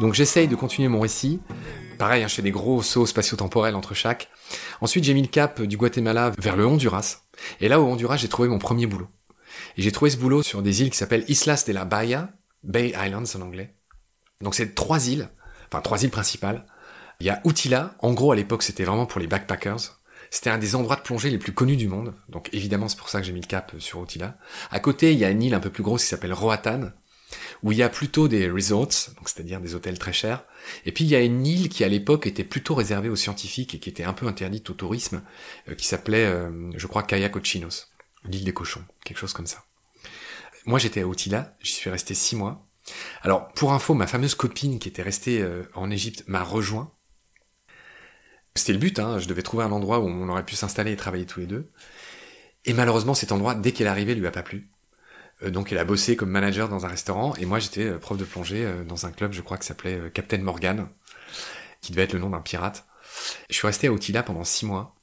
Donc j'essaye de continuer mon récit. Pareil, hein, je fais des gros sauts spatio-temporels entre chaque. Ensuite, j'ai mis le cap du Guatemala vers le Honduras. Et là, au Honduras, j'ai trouvé mon premier boulot. Et j'ai trouvé ce boulot sur des îles qui s'appellent Islas de la Bahia, Bay Islands en anglais. Donc c'est trois îles, enfin trois îles principales. Il y a Utila, en gros à l'époque c'était vraiment pour les backpackers. C'était un des endroits de plongée les plus connus du monde, donc évidemment c'est pour ça que j'ai mis le cap sur Utila. À côté il y a une île un peu plus grosse qui s'appelle Roatan, où il y a plutôt des resorts, donc c'est-à-dire des hôtels très chers. Et puis il y a une île qui à l'époque était plutôt réservée aux scientifiques et qui était un peu interdite au tourisme, euh, qui s'appelait, euh, je crois, Kaya Cochinos, l'île des cochons, quelque chose comme ça. Moi j'étais à Outila, j'y suis resté six mois. Alors pour info, ma fameuse copine qui était restée euh, en Égypte m'a rejoint. C'était le but, hein, je devais trouver un endroit où on aurait pu s'installer et travailler tous les deux. Et malheureusement cet endroit, dès qu'elle arrivée, lui a pas plu. Euh, donc elle a bossé comme manager dans un restaurant et moi j'étais euh, prof de plongée euh, dans un club, je crois, qui s'appelait Captain Morgan, qui devait être le nom d'un pirate. Je suis resté à Outila pendant six mois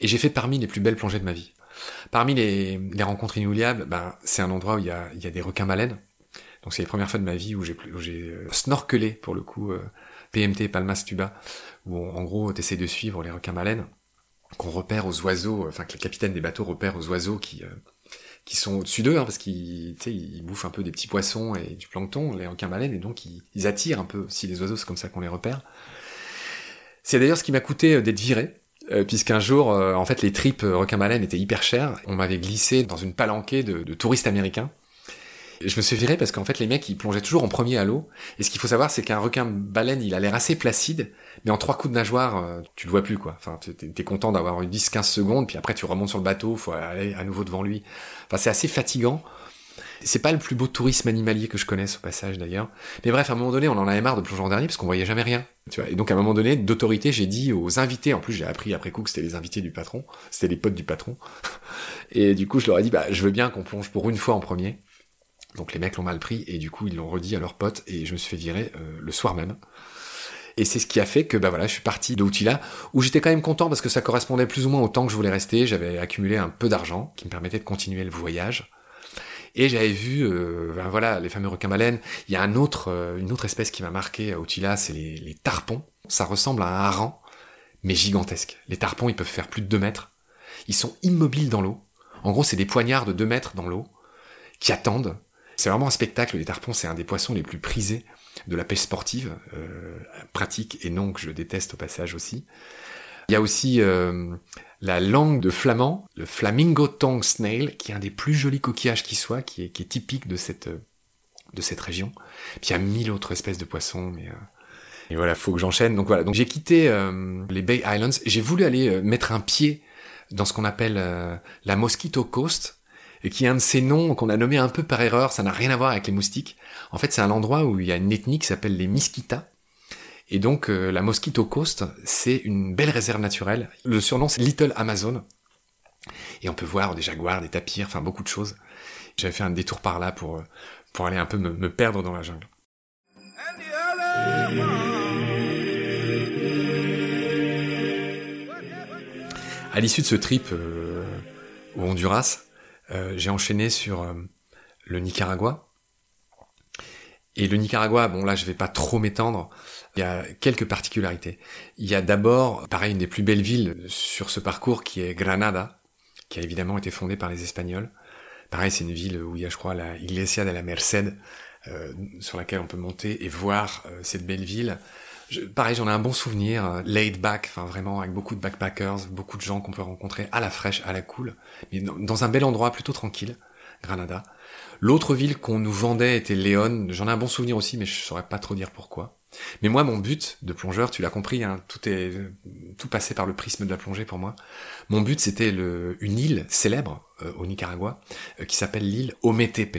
et j'ai fait parmi les plus belles plongées de ma vie. Parmi les, rencontres inoubliables, ben, c'est un endroit où il y a, des requins baleines. Donc c'est les premières fois de ma vie où j'ai snorkelé pour le coup PMT Palmas Tuba, où en gros t'essaies de suivre les requins baleines qu'on repère aux oiseaux, enfin que le capitaine des bateaux repère aux oiseaux qui qui sont au-dessus d'eux, hein, parce qu'ils ils bouffent un peu des petits poissons et du plancton, les requins-baleines, et donc ils, attirent un peu si les oiseaux, c'est comme ça qu'on les repère. C'est d'ailleurs ce qui m'a coûté euh, d'être viré, euh, puisqu'un jour, euh, en fait, les tripes requins-baleines étaient hyper chères. On m'avait glissé dans une palanquée de, de touristes américains. Je me suis viré parce qu'en fait, les mecs, ils plongeaient toujours en premier à l'eau. Et ce qu'il faut savoir, c'est qu'un requin-baleine, il a l'air assez placide, mais en trois coups de nageoire, tu le vois plus, quoi. Enfin, t'es content d'avoir eu 10-15 secondes, puis après, tu remontes sur le bateau, faut aller à nouveau devant lui c'est assez fatigant. C'est pas le plus beau tourisme animalier que je connaisse au passage d'ailleurs. Mais bref, à un moment donné, on en avait marre de plonger en dernier parce qu'on voyait jamais rien. Tu vois. Et donc à un moment donné, d'autorité, j'ai dit aux invités, en plus j'ai appris après coup que c'était les invités du patron, c'était les potes du patron. Et du coup, je leur ai dit, bah, je veux bien qu'on plonge pour une fois en premier. Donc les mecs l'ont mal pris et du coup ils l'ont redit à leurs potes et je me suis fait virer euh, le soir même. Et c'est ce qui a fait que bah voilà, je suis parti de là où j'étais quand même content parce que ça correspondait plus ou moins au temps que je voulais rester. J'avais accumulé un peu d'argent qui me permettait de continuer le voyage. Et j'avais vu, euh, ben voilà, les fameux requins-baleines. Il y a euh, une autre espèce qui m'a marqué à Outila, c'est les, les tarpons. Ça ressemble à un hareng, mais gigantesque. Les tarpons, ils peuvent faire plus de 2 mètres. Ils sont immobiles dans l'eau. En gros, c'est des poignards de 2 mètres dans l'eau qui attendent. C'est vraiment un spectacle. Les tarpons, c'est un des poissons les plus prisés de la pêche sportive, euh, pratique et non que je déteste au passage aussi. Il y a aussi euh, la langue de flamand, le flamingo tongue snail, qui est un des plus jolis coquillages qui soit, qui est, typique de cette, de cette région. Puis il y a mille autres espèces de poissons, mais euh, et voilà, faut que j'enchaîne. Donc voilà, donc j'ai quitté euh, les Bay Islands. J'ai voulu aller euh, mettre un pied dans ce qu'on appelle euh, la Mosquito Coast, et qui est un de ces noms qu'on a nommé un peu par erreur. Ça n'a rien à voir avec les moustiques. En fait, c'est un endroit où il y a une ethnie qui s'appelle les Miskita. Et donc la Mosquito Coast, c'est une belle réserve naturelle. Le surnom c'est Little Amazon. Et on peut voir des jaguars, des tapirs, enfin beaucoup de choses. J'avais fait un détour par là pour pour aller un peu me, me perdre dans la jungle. À l'issue de ce trip euh, au Honduras, euh, j'ai enchaîné sur euh, le Nicaragua. Et le Nicaragua, bon là je vais pas trop m'étendre, il y a quelques particularités. Il y a d'abord, pareil, une des plus belles villes sur ce parcours qui est Granada, qui a évidemment été fondée par les Espagnols. Pareil, c'est une ville où il y a, je crois, la Iglesia de la Merced, euh, sur laquelle on peut monter et voir cette belle ville. Je, pareil, j'en ai un bon souvenir, euh, laid back, enfin vraiment avec beaucoup de backpackers, beaucoup de gens qu'on peut rencontrer à la fraîche, à la cool, mais dans, un bel endroit plutôt tranquille, Granada. L'autre ville qu'on nous vendait était Léon. J'en ai un bon souvenir aussi, mais je saurais pas trop dire pourquoi. Mais moi, mon but de plongeur, tu l'as compris, hein, tout est tout passé par le prisme de la plongée pour moi. Mon but, c'était une île célèbre euh, au Nicaragua euh, qui s'appelle l'île Ometepe,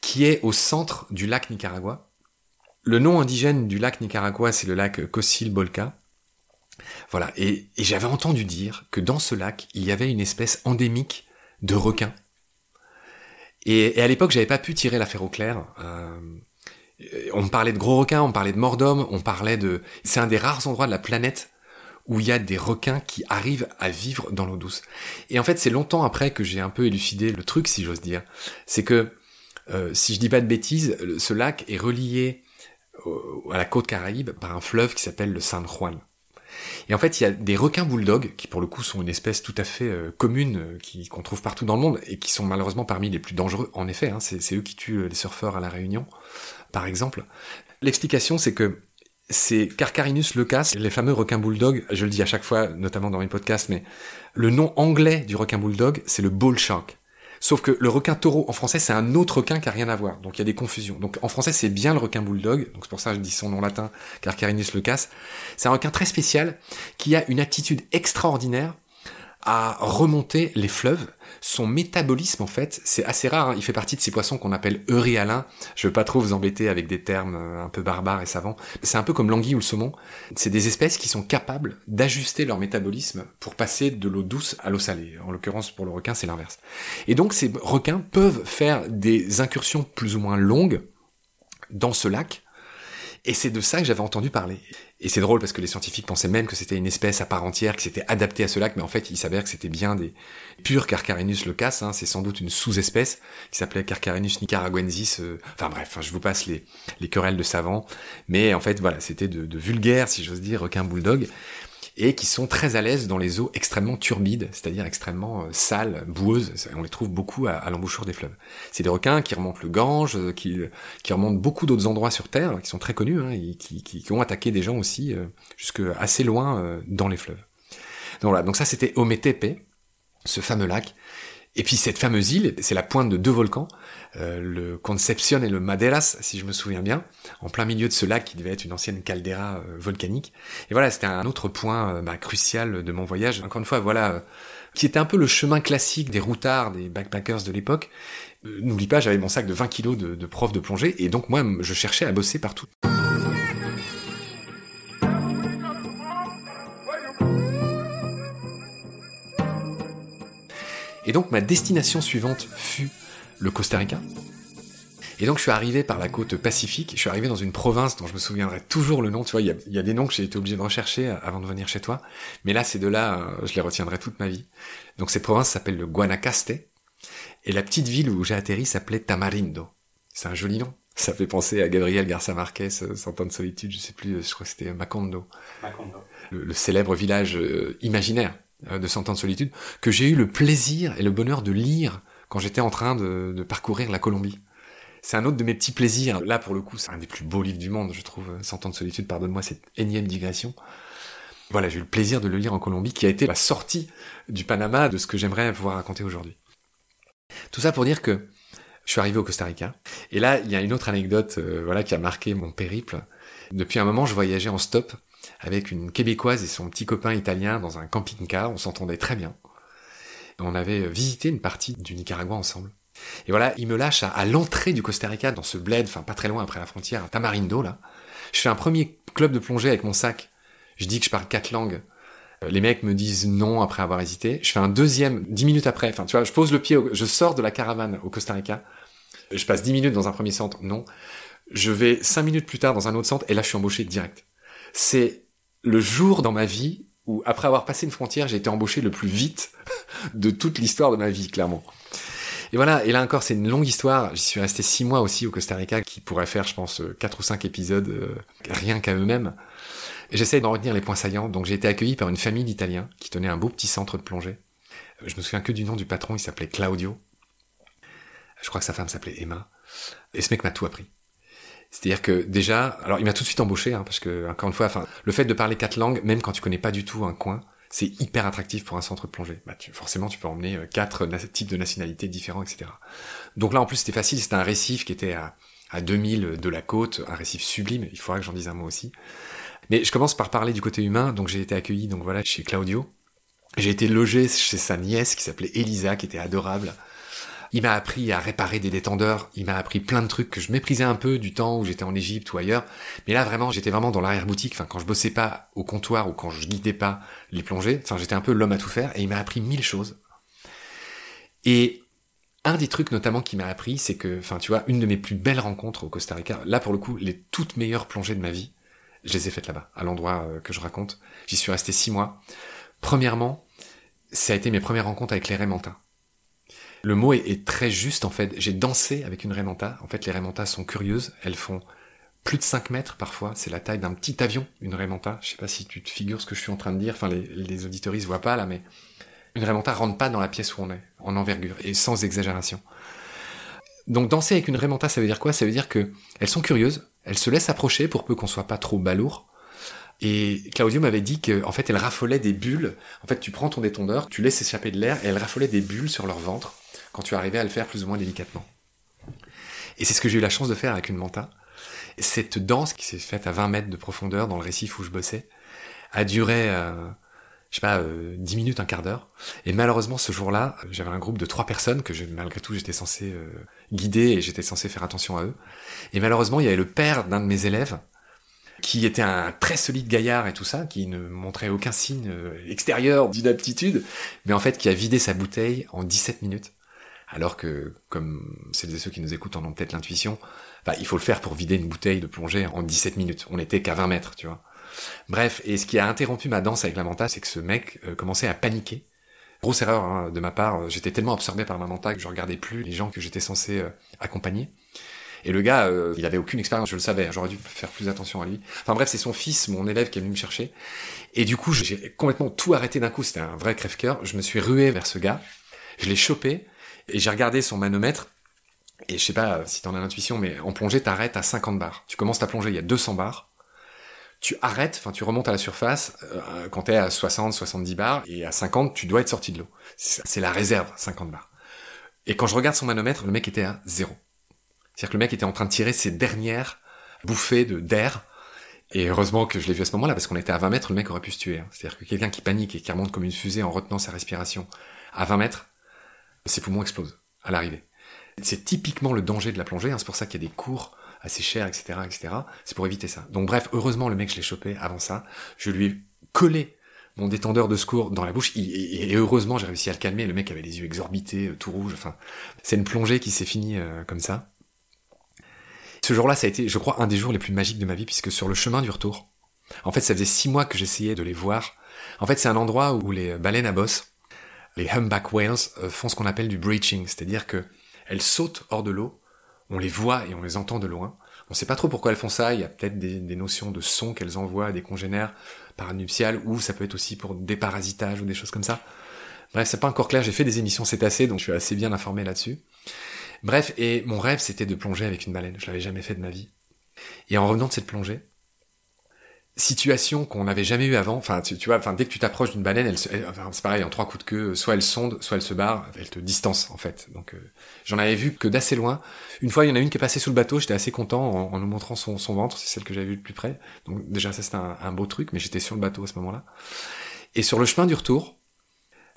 qui est au centre du lac Nicaragua. Le nom indigène du lac Nicaragua, c'est le lac Cosil Bolca. Voilà, et, j'avais entendu dire que dans ce lac, il y avait une espèce endémique de requin. Et, à l'époque, j'avais pas pu tirer l'affaire au clair. Euh, on me parlait de gros requins, on parlait de morts on parlait de... C'est un des rares endroits de la planète où il y a des requins qui arrivent à vivre dans l'eau douce. Et en fait, c'est longtemps après que j'ai un peu élucidé le truc, si j'ose dire. C'est que, euh, si je dis pas de bêtises, ce lac est relié à la côte caraïbe par un fleuve qui s'appelle le San Juan. Et en fait, il y a des requins bulldogs, qui pour le coup sont une espèce tout à fait euh, commune, euh, qui, qu'on trouve partout dans le monde, et qui sont malheureusement parmi les plus dangereux, en effet, hein, c'est, eux qui tuent les surfeurs à la Réunion, par exemple. L'explication, c'est que c'est Carcarinus leucas, les fameux requins bulldog, je le dis à chaque fois, notamment dans mes podcasts, mais le nom anglais du requin bulldog, c'est le bull shark. Sauf que le requin taureau en français, c'est un autre requin qui a rien à voir. Donc il y a des confusions. Donc en français, c'est bien le requin bulldog. Donc c'est pour ça que je dis son nom latin, Carcarinus leucas. C'est un requin très spécial qui a une attitude extraordinaire à remonter les fleuves. Son métabolisme, en fait, c'est assez rare. Hein. Il fait partie de ces poissons qu'on appelle euryalins. Je veux pas trop vous embêter avec des termes euh, un peu barbares et savants. C'est un peu comme l'anguille ou le saumon. C'est des espèces qui sont capables d'ajuster leur métabolisme pour passer de l'eau douce à l'eau salée. En l'occurrence, pour le requin, c'est l'inverse. Et donc, ces requins peuvent faire des incursions plus ou moins longues dans ce lac. Et c'est de ça que j'avais entendu parler. Et c'est drôle parce que les scientifiques pensaient même que c'était une espèce à part entière qui s'était adaptée à ce lac, mais en fait il s'avère que c'était bien des purs Carcharinus leucas, hein, c'est sans doute une sous-espèce qui s'appelait Carcharinus nicaraguensis, euh, enfin bref, je vous passe les, les querelles de savants, mais en fait voilà, c'était de, de vulgaires, si j'ose dire, requins bulldog et qui sont très à l'aise dans les eaux extrêmement turbides, c'est-à-dire extrêmement euh, sales, boueuses. On les trouve beaucoup à, l'embouchure des fleuves. C'est des requins qui remontent le Gange, euh, qui, qui remontent beaucoup d'autres endroits sur Terre, qui sont très connus, hein, et qui, ont attaqué des gens aussi euh, jusque assez loin euh, dans les fleuves. Donc voilà, donc ça c'était Ometepe, ce fameux lac. Et puis cette fameuse île, c'est la pointe de deux volcans, euh, le Concepción et le Maderas, si je me souviens bien, en plein milieu de ce lac qui devait être une ancienne caldeira euh, volcanique. Et voilà, c'était un autre point euh, bah, crucial de mon voyage. Encore une fois, voilà, euh, qui était un peu le chemin classique des routards, des backpackers de l'époque. N'oublie pas, j'avais mon sac de 20 kilos de, de prof de plongée, et donc moi, je cherchais à bosser partout. Et donc ma destination suivante fut le Costa Rica. Et donc je suis arrivé par la côte pacifique, je suis arrivé dans une province dont je me souviendrai toujours le nom, tu vois, il y a, il y a des noms que j'ai été obligé de rechercher avant de venir chez toi, mais là c'est de là, euh, je les retiendrai toute ma vie. Donc cette province s'appelle le Guanacaste, Et la petite ville où j'ai atterri s'appelait Tamarindo. C'est un joli nom. Ça fait penser à Gabriel Garcia Marquez, Cent ans de solitude, je sais plus, je crois que c'était Macondo. Macondo. Le, le, célèbre village euh, imaginaire euh, de Cent ans de solitude, que j'ai eu le plaisir et le bonheur de lire quand j'étais en train de, parcourir la Colombie. C'est un autre de mes petits plaisirs. Là, pour le coup, c'est un des plus beaux livres du monde, je trouve. Cent ans de solitude, pardonne-moi cette énième digression. Voilà, j'ai eu le plaisir de le lire en Colombie, qui a été la sortie du Panama de ce que j'aimerais pouvoir raconter aujourd'hui. Tout ça pour dire que je suis arrivé au Costa Rica. Et là, il y a une autre anecdote euh, voilà, qui a marqué mon périple. Depuis un moment, je voyageais en stop avec une Québécoise et son petit copain italien dans un camping-car. On s'entendait très bien. On avait visité une partie du Nicaragua ensemble. Et voilà, il me lâche à, à l'entrée du Costa Rica, dans ce bled, enfin pas très loin après la frontière, à Tamarindo, là. Je fais un premier club de plongée avec mon sac. Je dis que je parle quatre langues. Euh, les mecs me disent non après avoir hésité. Je fais un deuxième dix minutes après. Enfin, tu vois, je pose le pied, je sors de la caravane au Costa Rica. Je passe dix minutes dans un premier centre, non. Je vais cinq minutes plus tard dans un autre centre et là je suis embauché direct. C'est le jour dans ma vie où, après avoir passé une frontière, j'ai été embauché le plus vite de toute l'histoire de ma vie, clairement. Et voilà, et là encore, c'est une longue histoire. J'y suis resté six mois aussi au Costa Rica, qui pourrait faire, je pense, quatre ou cinq épisodes euh, rien qu'à eux-mêmes. J'essaie d'en retenir les points saillants. Donc j'ai été accueilli par une famille d'Italiens qui tenait un beau petit centre de plongée. Je me souviens que du nom du patron, il s'appelait Claudio. Je crois que sa femme s'appelait Emma. Et ce mec m'a tout appris. C'est-à-dire que déjà, alors il m'a tout de suite embauché, hein, parce que encore une fois, le fait de parler quatre langues, même quand tu connais pas du tout un coin, c'est hyper attractif pour un centre de plongée. Bah, forcément, tu peux emmener quatre types de nationalités différents, etc. Donc là, en plus, c'était facile. C'était un récif qui était à, à 2000 de la côte, un récif sublime. Il faudra que j'en dise un mot aussi. Mais je commence par parler du côté humain. Donc j'ai été accueilli, donc voilà, chez Claudio. J'ai été logé chez sa nièce qui s'appelait Elisa, qui était adorable. Il m'a appris à réparer des détendeurs, il m'a appris plein de trucs que je méprisais un peu du temps où j'étais en Égypte ou ailleurs. Mais là vraiment, j'étais vraiment dans l'arrière-boutique, enfin quand je bossais pas au comptoir ou quand je guidais pas les plongées, enfin j'étais un peu l'homme à tout faire et il m'a appris mille choses. Et un des trucs notamment qui m'a appris, c'est que, enfin tu vois, une de mes plus belles rencontres au Costa Rica, là pour le coup, les toutes meilleures plongées de ma vie, je les ai faites là-bas, à l'endroit que je raconte. J'y suis resté six mois. Premièrement, ça a été mes premières rencontres avec les Raymantins. Le mot est, très juste en fait. J'ai dansé avec une Raymanta. En fait, les Raymantas sont curieuses. Elles font plus de 5 mètres parfois. C'est la taille d'un petit avion, une Raymanta. Je sais pas si tu te figures ce que je suis en train de dire. Enfin, les, les auditoristes voient pas là, mais une Raymanta rentre pas dans la pièce où on est, en envergure et sans exagération. Donc danser avec une Raymanta, ça veut dire quoi? Ça veut dire que elles sont curieuses, elles se laissent approcher pour peu qu'on soit pas trop balourd. Et Claudio m'avait dit qu'en fait, elle raffolait des bulles. En fait, tu prends ton détendeur, tu laisses échapper de l'air et elle raffolait des bulles sur leur ventre quand tu arrivais à le faire plus ou moins délicatement. Et c'est ce que j'ai eu la chance de faire avec une manta. Cette danse qui s'est faite à 20 mètres de profondeur dans le récif où je bossais a duré, euh, je sais pas, euh, 10 minutes, un quart d'heure. Et malheureusement, ce jour-là, j'avais un groupe de trois personnes que malgré tout j'étais censé euh, guider et j'étais censé faire attention à eux. Et malheureusement, il y avait le père d'un de mes élèves qui était un très solide gaillard et tout ça, qui ne montrait aucun signe extérieur d'inaptitude, mais en fait qui a vidé sa bouteille en 17 minutes alors que, comme celles et ceux qui nous écoutent en ont peut-être l'intuition, bah, il faut le faire pour vider une bouteille de plongée en 17 minutes. On n'était qu'à 20 mètres, tu vois. Bref, et ce qui a interrompu ma danse avec la manta, c'est que ce mec euh, commençait à paniquer. Grosse erreur hein, de ma part, j'étais tellement absorbé par ma manta que je regardais plus les gens que j'étais censé euh, accompagner. Et le gars, euh, il avait aucune expérience, je le savais, j'aurais dû faire plus attention à lui. Enfin bref, c'est son fils, mon élève, qui est venu me chercher. Et du coup, j'ai complètement tout arrêté d'un coup, c'était un vrai crève-cœur. Je me suis rué vers ce gars, je l'ai chopé, et j'ai regardé son manomètre, et je sais pas si t'en as l'intuition, mais en plongée, t'arrêtes à 50 bars. Tu commences ta plongée, il y a 200 bars. Tu arrêtes, enfin tu remontes à la surface euh, quand t'es à 60, 70 bars, et à 50, tu dois être sorti de l'eau. C'est la réserve, 50 bars. Et quand je regarde son manomètre, le mec était à zéro. C'est-à-dire que le mec était en train de tirer ses dernières bouffées de d'air. Et heureusement que je l'ai vu à ce moment-là, parce qu'on était à 20 mètres, le mec aurait pu se tuer. Hein. C'est-à-dire que quelqu'un qui panique et qui remonte comme une fusée en retenant sa respiration à 20 mètres, ses poumons explosent à l'arrivée. C'est typiquement le danger de la plongée, hein, c'est pour ça qu'il y a des cours assez chers, etc., etc. C'est pour éviter ça. Donc bref, heureusement le mec je l'ai chopé avant ça, je lui ai collé mon détendeur de secours dans la bouche, et, heureusement j'ai réussi à le calmer, le mec avait les yeux exorbités, euh, tout rouge, enfin, c'est une plongée qui s'est finie euh, comme ça. Ce jour-là, ça a été, je crois, un des jours les plus magiques de ma vie, puisque sur le chemin du retour, en fait, ça faisait six mois que j'essayais de les voir. En fait, c'est un endroit où les baleines à bosse Les humpback whales euh, font ce qu'on appelle du breaching, c'est-à-dire que elles sautent hors de l'eau, on les voit et on les entend de loin. On sait pas trop pourquoi elles font ça, il y a peut-être des, des notions de son qu'elles envoient à des congénères paranuptiales, ou ça peut être aussi pour des parasitages ou des choses comme ça. Bref, c'est pas encore clair, j'ai fait des émissions cétacées, donc je suis assez bien informé là-dessus. Bref, et mon rêve c'était de plonger avec une baleine, je l'avais jamais fait de ma vie. Et en revenant de cette plongée, situation qu'on n'avait jamais eu avant. Enfin, tu, vois, enfin, dès que tu t'approches d'une baleine, elle, c'est pareil, en trois coups de queue, soit elle sonde, soit elle se barre, elle te distance en fait. Donc, euh, j'en avais vu que d'assez loin. Une fois, il y en a une qui est passée sous le bateau. J'étais assez content en, nous montrant son, ventre. C'est celle que j'avais vue de plus près. Donc déjà, ça c'était un beau truc, mais j'étais sur le bateau à ce moment-là. Et sur le chemin du retour,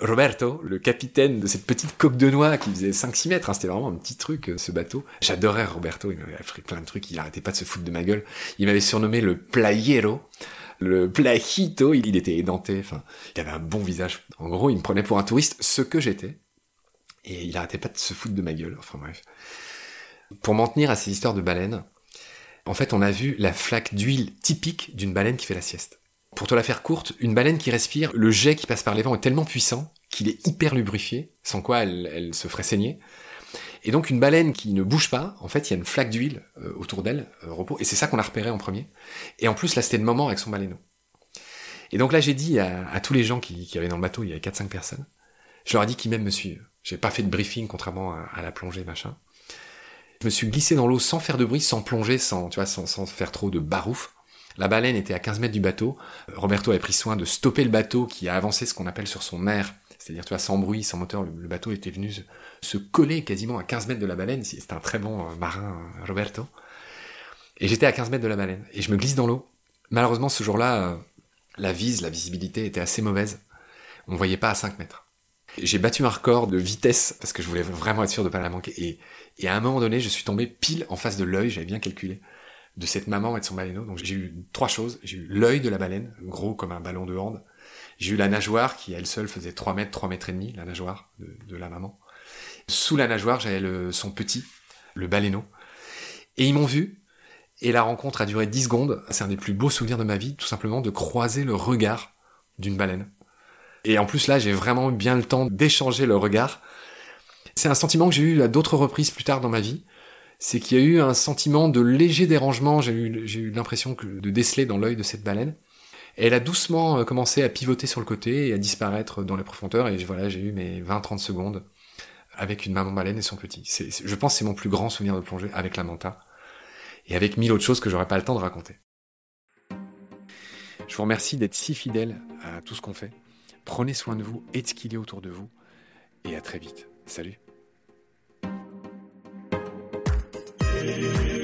Roberto, le capitaine de cette petite coque de noix qui faisait 5-6 mètres, hein, c'était vraiment un petit truc, euh, ce bateau. J'adorais Roberto, il m'avait appris plein de trucs, il arrêtait pas de se foutre de ma gueule. Il m'avait surnommé le playero, le playito, il était édenté, enfin, il avait un bon visage. En gros, il me prenait pour un touriste, ce que j'étais. Et il arrêtait pas de se foutre de ma gueule, enfin bref. Pour m'en tenir à ces histoires de baleines, en fait, on a vu la flaque d'huile typique d'une baleine qui fait la sieste. Pour te la faire courte, une baleine qui respire, le jet qui passe par les vents est tellement puissant qu'il est hyper lubrifié, sans quoi elle, se ferait saigner. Et donc une baleine qui ne bouge pas, en fait, il y a une flaque d'huile euh, autour d'elle, euh, repos, et c'est ça qu'on a repéré en premier. Et en plus, là, c'était le moment avec son baleineau. Et donc là, j'ai dit à, tous les gens qui, avaient dans le bateau, il y avait 4-5 personnes, je leur ai dit qu'ils même me suivent. J'ai pas fait de briefing, contrairement à, la plongée, machin. Je me suis glissé dans l'eau sans faire de bruit, sans plonger, sans, tu vois, sans faire trop de barouf. La baleine était à 15 mètres du bateau. Roberto avait pris soin de stopper le bateau qui a avancé ce qu'on appelle sur son air. C'est-à-dire, tu vois, sans bruit, sans moteur, le, bateau était venu se, coller quasiment à 15 mètres de la baleine. C'était un très bon euh, marin, euh, Roberto. Et j'étais à 15 mètres de la baleine. Et je me glisse dans l'eau. Malheureusement, ce jour-là, euh, la vise, la visibilité était assez mauvaise. On ne voyait pas à 5 mètres. J'ai battu un record de vitesse parce que je voulais vraiment être sûr de ne pas la manquer. Et à un moment donné, je suis tombé pile en face de l'œil, j'avais bien calculé de cette maman et de son baleineau. Donc j'ai eu trois choses. J'ai eu l'œil de la baleine, gros comme un ballon de hand. J'ai eu la nageoire qui elle seule faisait 3 mètres, 3 mètres et demi, la nageoire de, la maman. Sous la nageoire, j'avais son petit, le baleineau. Et ils m'ont vu. Et la rencontre a duré 10 secondes. C'est un des plus beaux souvenirs de ma vie, tout simplement de croiser le regard d'une baleine. Et en plus là, j'ai vraiment eu bien le temps d'échanger le regard. C'est un sentiment que j'ai eu à d'autres reprises plus tard dans ma vie c'est qu'il y a eu un sentiment de léger dérangement, j'ai eu, eu l'impression de déceler dans l'œil de cette baleine. Elle a doucement euh, commencé à pivoter sur le côté et à disparaître dans les profondeurs, et voilà, j'ai eu mes 20-30 secondes avec une maman baleine et son petit. Je pense que c'est mon plus grand souvenir de plongée avec la manta, et avec mille autres choses que j'aurais pas le temps de raconter. Je vous remercie d'être si fidèle à tout ce qu'on fait. Prenez soin de vous et de ce qu'il a autour de vous, et à très vite. Salut Thank you.